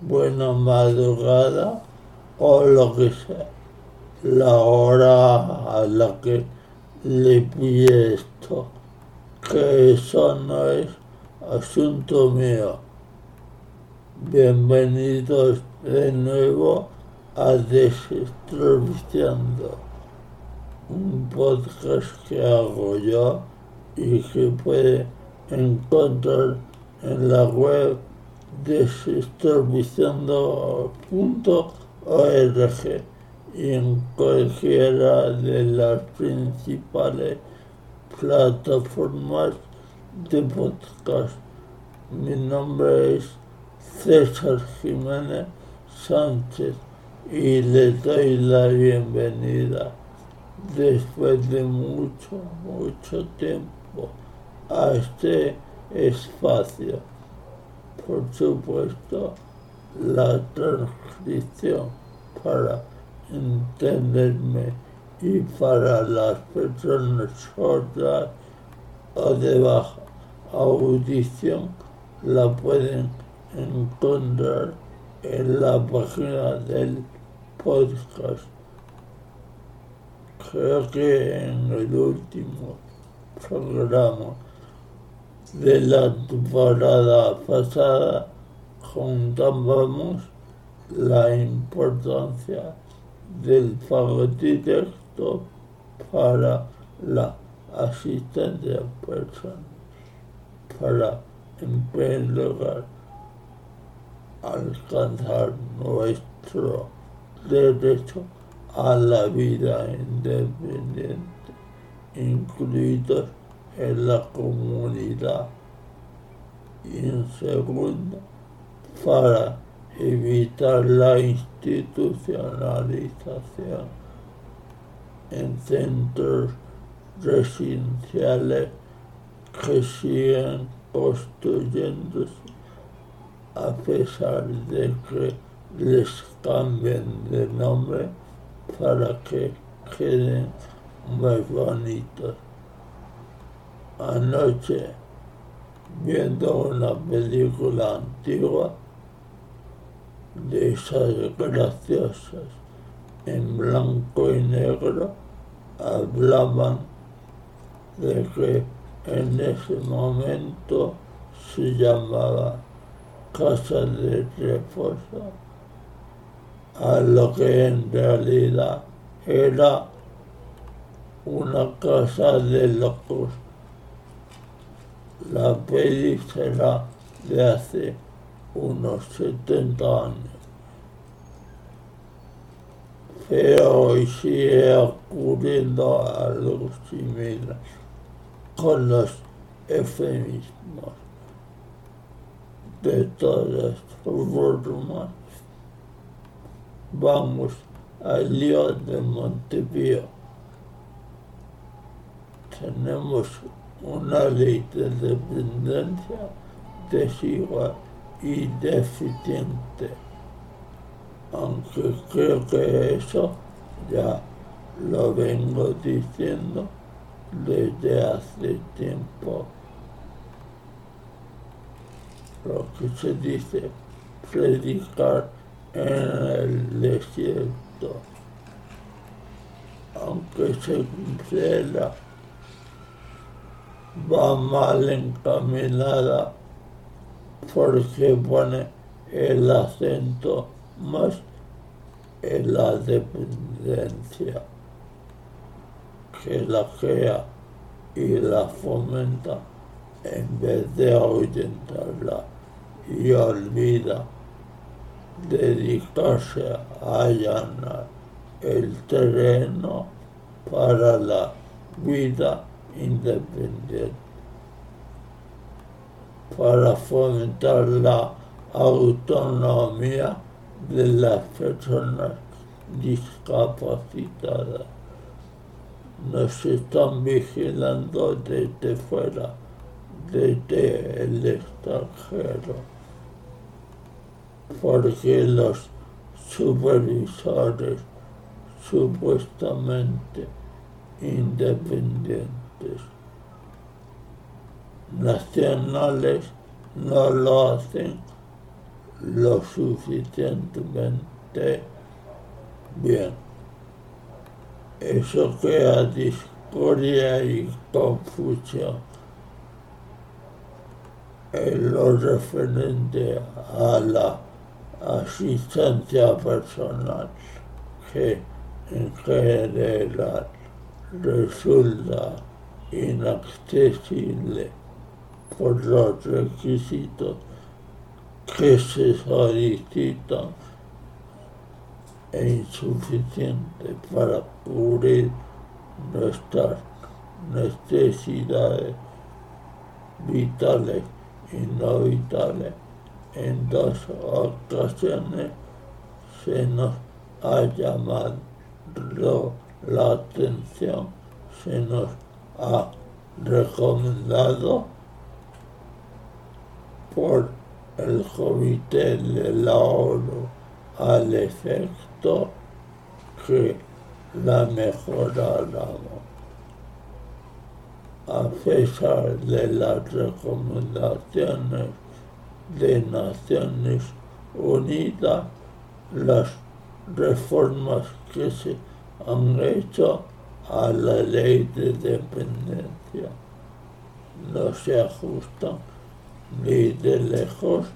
buena madrugada o lo que sea, la hora a la que le pide esto, que eso no es asunto mío. Bienvenidos de nuevo a Desestroviciando, un podcast que hago yo y que puede encontrar en la web desestroviciando.org y en cualquiera de las principales plataformas de podcast. Mi nombre es César Jiménez Sánchez y le doy la bienvenida después de mucho, mucho tiempo a este espacio. Por supuesto, la transcripción para entenderme y para las personas sordas o de baja audición la pueden encontrar en la página del podcast. Creo que en el último programa de la temporada pasada contábamos la importancia del pago directo para la asistencia personal, para en primer lugar alcanzar nuestro derecho a la vida independiente, incluidos en la comunidad. Y en segundo, para evitar la institucionalización en centros residenciales que siguen construyéndose a pesar de que les cambien de nombre para que queden más bonitos. Anoche, viendo una película antigua, de esas graciosas en blanco y negro, hablaban de que en ese momento se llamaba casa de reposo a lo que en realidad era una casa de locos. La peli será de hace unos 70 años. Pero hoy sigue ocurriendo algo similar con los eufemismos de todas formas. Vamos al lío de Montevideo. Tenemos una ley de dependencia desigual y deficiente, aunque creo que eso ya lo vengo diciendo desde hace tiempo. Lo que se dice predicar en el desierto, aunque se cumpliera, va mal encaminada porque pone el acento más en la dependencia que la crea y la fomenta en vez de ahuyentarla y olvida dedicarse a allanar el terreno para la vida independiente, para fomentar la autonomía de las personas discapacitadas. Nos están vigilando desde fuera desde el extranjero, porque los supervisores supuestamente independientes. Nacionales no lo hacen lo suficientemente bien. Eso crea discordia y confusión en lo referente a la asistencia personal que en general resulta inaccesible por los requisitos que se solicitan e insuficiente para cubrir nuestras necesidades vitales y no vitales. En dos ocasiones se nos ha llamado la atención, se nos ha recomendado por el Comité de la ONU al efecto que la mejoráramos. A pesar de las recomendaciones de Naciones Unidas, las reformas que se han hecho a la ley de dependencia no se ajustan ni de lejos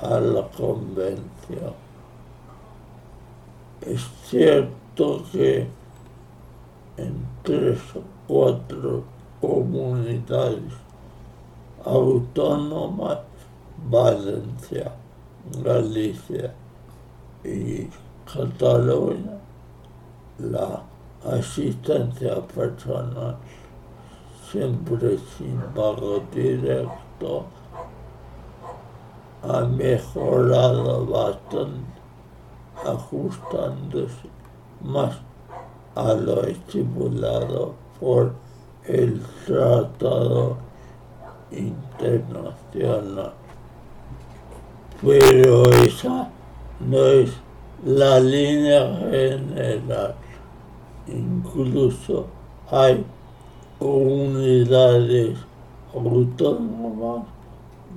a la convención. Es cierto que en tres o cuatro comunidades autónomas, Valencia, Galicia y Cataluña, la asistencia personal siempre sin pago directo ha mejorado bastante, ajustándose más a lo estipulado por el Tratado Internacional. Pero esa no es la línea general. Incluso hay comunidades autónomas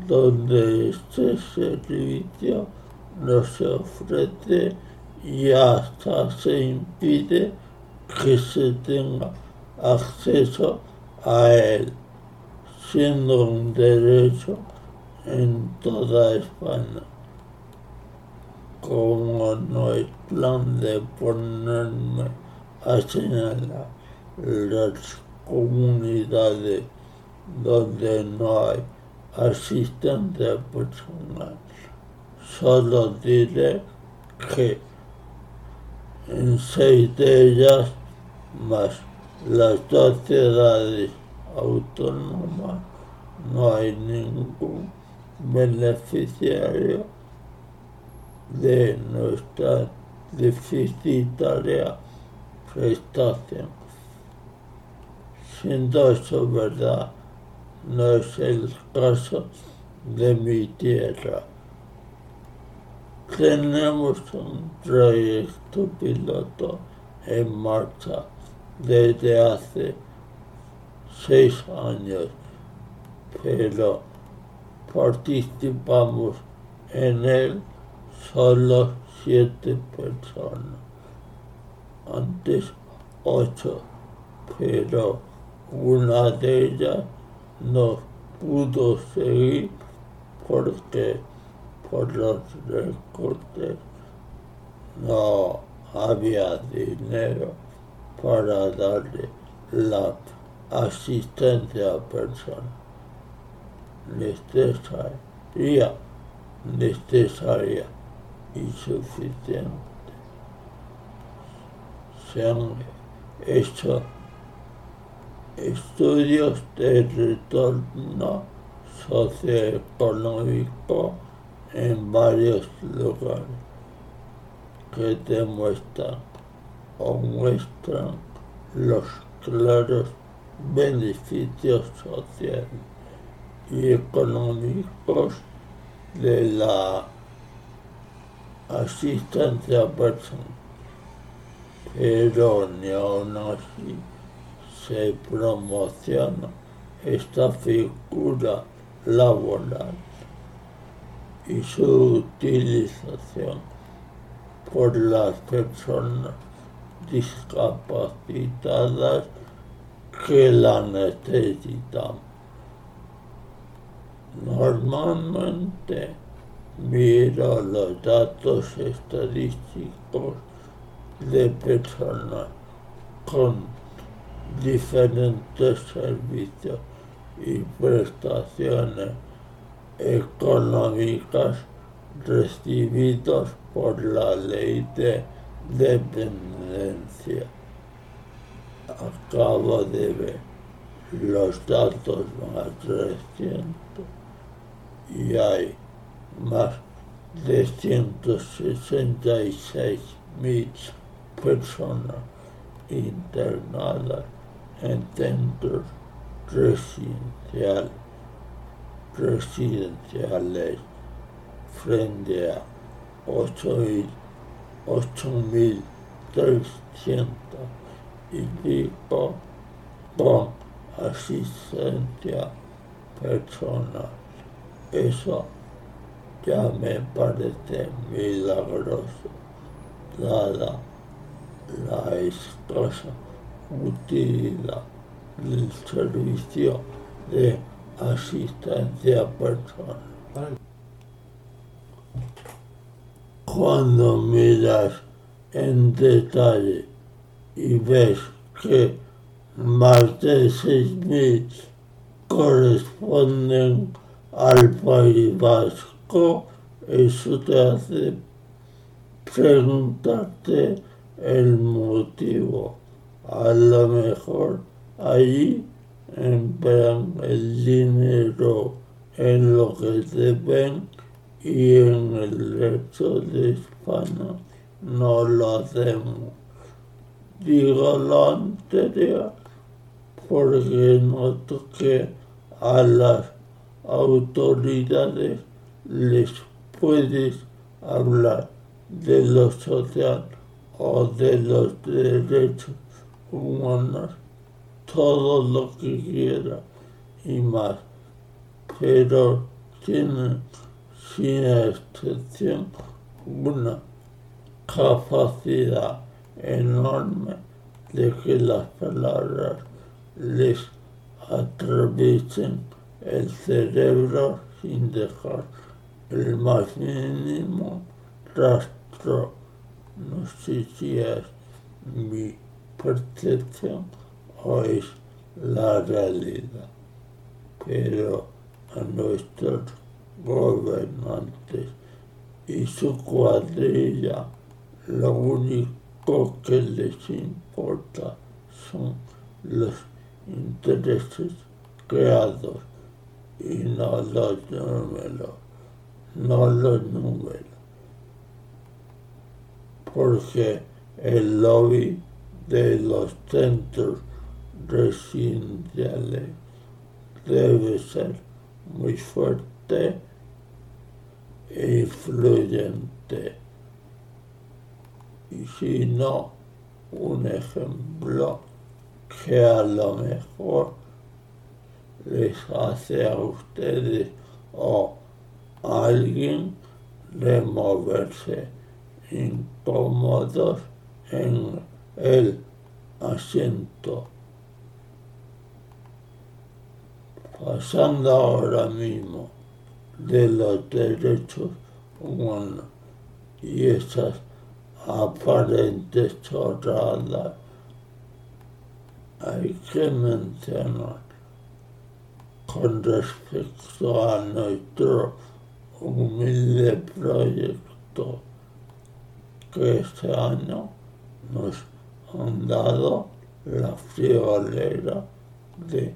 donde este servicio no se ofrece y hasta se impide que se tenga acceso a él, siendo un derecho en toda España. Como no hay plan de ponerme señalar las comunidades donde no hay asistencia personal. Solo diré que en seis de ellas, más las sociedades autónomas, no hay ningún beneficiario de nuestra deficitaria prestación. Siendo eso verdad, no es el caso de mi tierra. Tenemos un proyecto piloto en marcha desde hace seis años, pero participamos en él solo siete personas. Antes ocho, pero una de ellas no pudo seguir porque por los recortes no había dinero para darle la asistencia personal necesaria, necesaria y suficiente. Se han hecho estudios de retorno socioeconómico en varios lugares que demuestran o muestran los claros beneficios sociales y económicos de la asistencia personal. Aún así se promociona esta figura laboral y su utilización por las personas discapacitadas que la necesitan. Normalmente miro los datos estadísticos de personas con diferentes servicios y prestaciones económicas recibidos por la ley de dependencia. Acabo de ver los datos más recientes y hay más de 166 mil personas internadas en centros residenciales, residenciales frente a 8.300 y pico con asistencia personal. Eso ya me parece milagroso, dada la escasa utilidad del servicio de asistencia personal. Cuando miras en detalle y ves que más de 6.000 corresponden al País Vasco, eso te hace preguntarte el motivo. A lo mejor allí emplean el dinero en lo que deben y en el resto de España no lo hacemos. Digo lo anterior porque noto que a las autoridades les puedes hablar de lo social o de los derechos humanos todo lo que quiera y más, pero tienen sin excepción una capacidad enorme de que las palabras les atraviesen el cerebro sin dejar el más mínimo rastro. No sé si es mi percepción o es la realidad, pero a nuestros gobernantes y su cuadrilla lo único que les importa son los intereses creados y no los números, no los números, porque el lobby de los centros residenciales debe ser muy fuerte e influyente. Y si no, un ejemplo que a lo mejor les hace a ustedes o a alguien removerse incómodos en el asiento. Pasando ahora mismo de los derechos humanos y esas aparentes chorradas, hay que mencionar con respecto a nuestro humilde proyecto que este año nos han dado la friolera de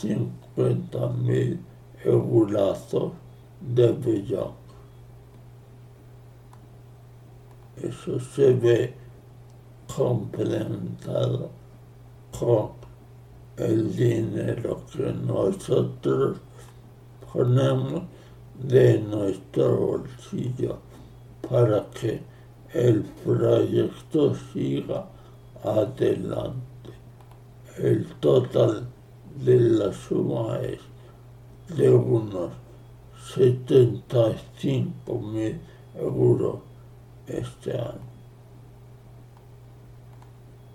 50.000 euros de billón. Eso se ve complementado con el dinero que nosotros ponemos de nuestro bolsillo para que el proyecto siga adelante. el total de la suma es de unos 75 mil euros este año.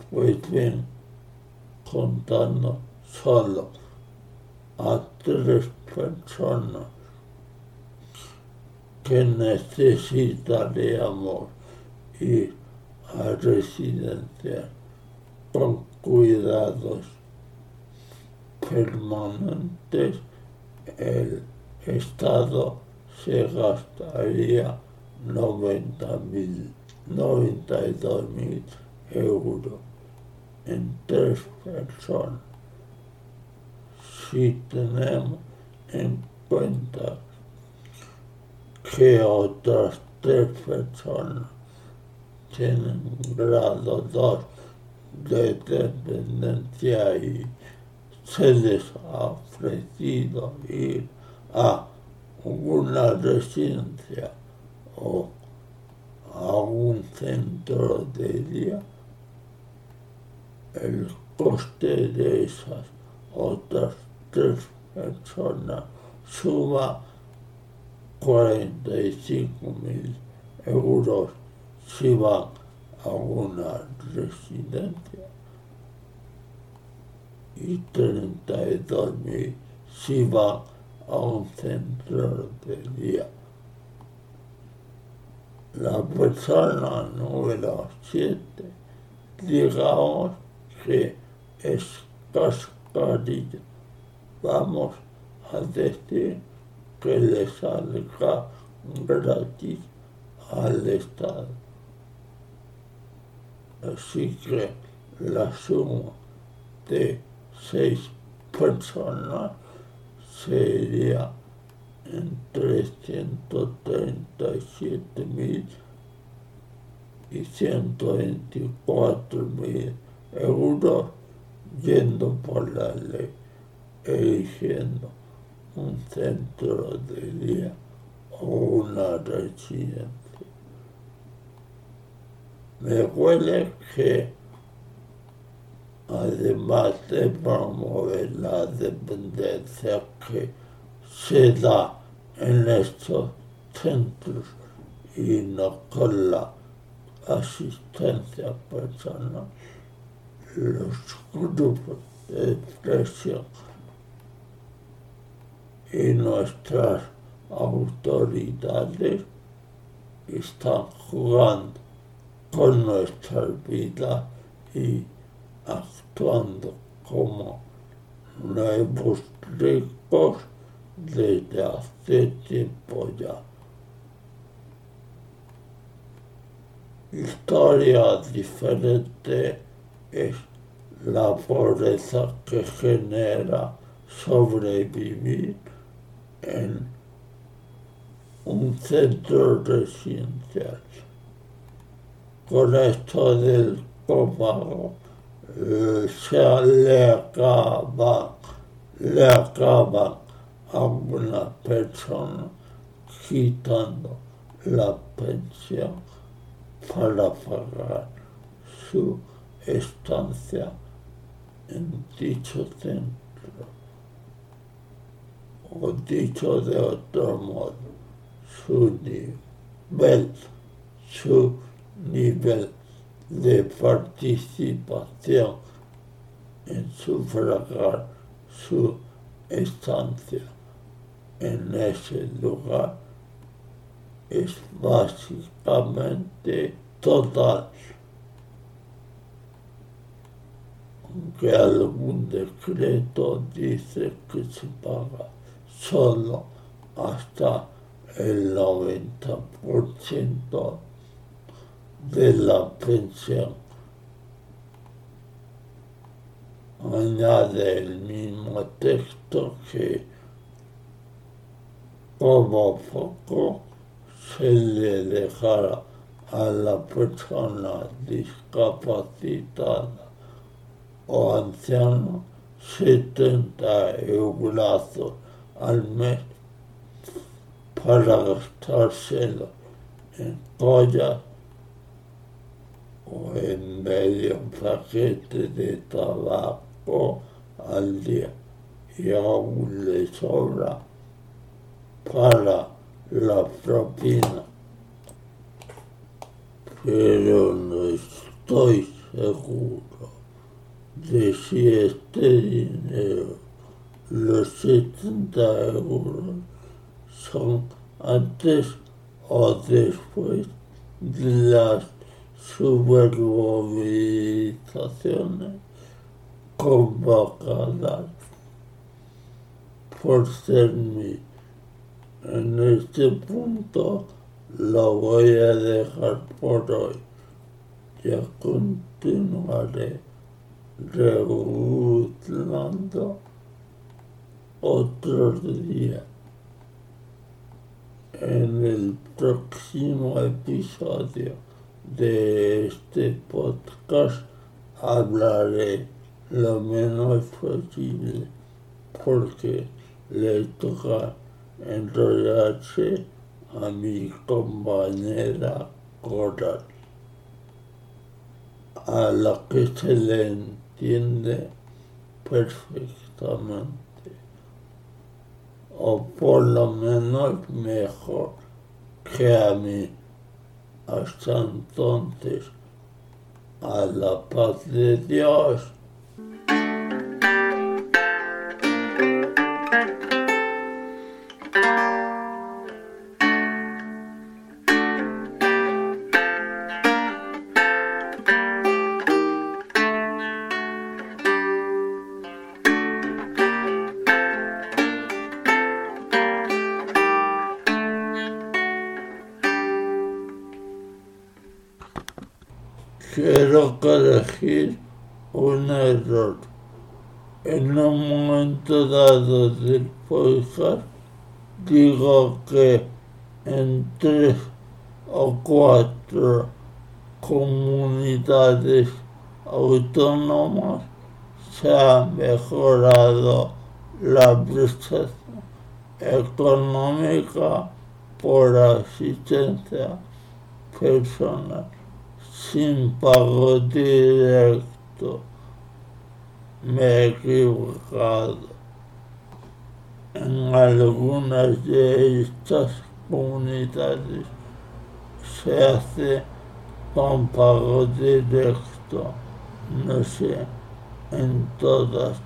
Pues bien, contando solo a tres personas que necesitaríamos ir a residencia con cuidados permanentes, el Estado se gastaría 90 mil, 92 mil euros en tres personas. Si tenemos en cuenta que otras tres personas tienen grado 2 de dependencia y se les ha ofrecido ir a una residencia o a un centro de día, el coste de esas otras tres personas suma 45 mil euros si van a una residencia y 32 mil si van a un centro de día. La persona número 7, digamos que es cascarilla. Vamos a decir que le salga gratis al Estado. Así que la suma de seis personas sería en 337 mil y 124 mil euros yendo por la ley, eligiendo un centro de día o una residencia. Me huele que además de promover la dependencia que se da en estos centros y no con la asistencia personal, los grupos de presión y nuestras autoridades están jugando con nuestras vidas y actuando como nuevos ricos desde hace tiempo ya. Historia diferente es la pobreza que genera sobrevivir en un centro residencial. Con esto del copago eh, se le acaba, le acaba a una persona quitando la pensión para pagar su estancia en dicho centro. O dicho de otro modo, su nivel, su nivel de participación en sufragar su estancia en ese lugar es básicamente total. Aunque algún decreto dice que se paga solo hasta el 90% della pensión. Añade el mismo texto que como poco se le dejara a la persona discapacitada o anciano 70 euros al mes para gastárselo en collas en medio paquete de tabaco al día y aún le sobra para la propina. Pero no estoy seguro de si este dinero, los 70 euros, son antes o después de las supermovilizaciones convocadas por CERMI. En este punto lo voy a dejar por hoy. Ya continuaré regulando otro día. En el próximo episodio de este podcast hablaré lo menos posible porque le toca enrollarse a mi compañera Coral, a la que se le entiende perfectamente, o por lo menos mejor que a mí. Hasta entonces, a la paz de Dios. Dado del digo que en tres o cuatro comunidades autónomas se ha mejorado la prestación económica por asistencia personal sin pago directo. Me he equivocado. En algunas de estas comunidades se hace con pago directo, no sé, en todas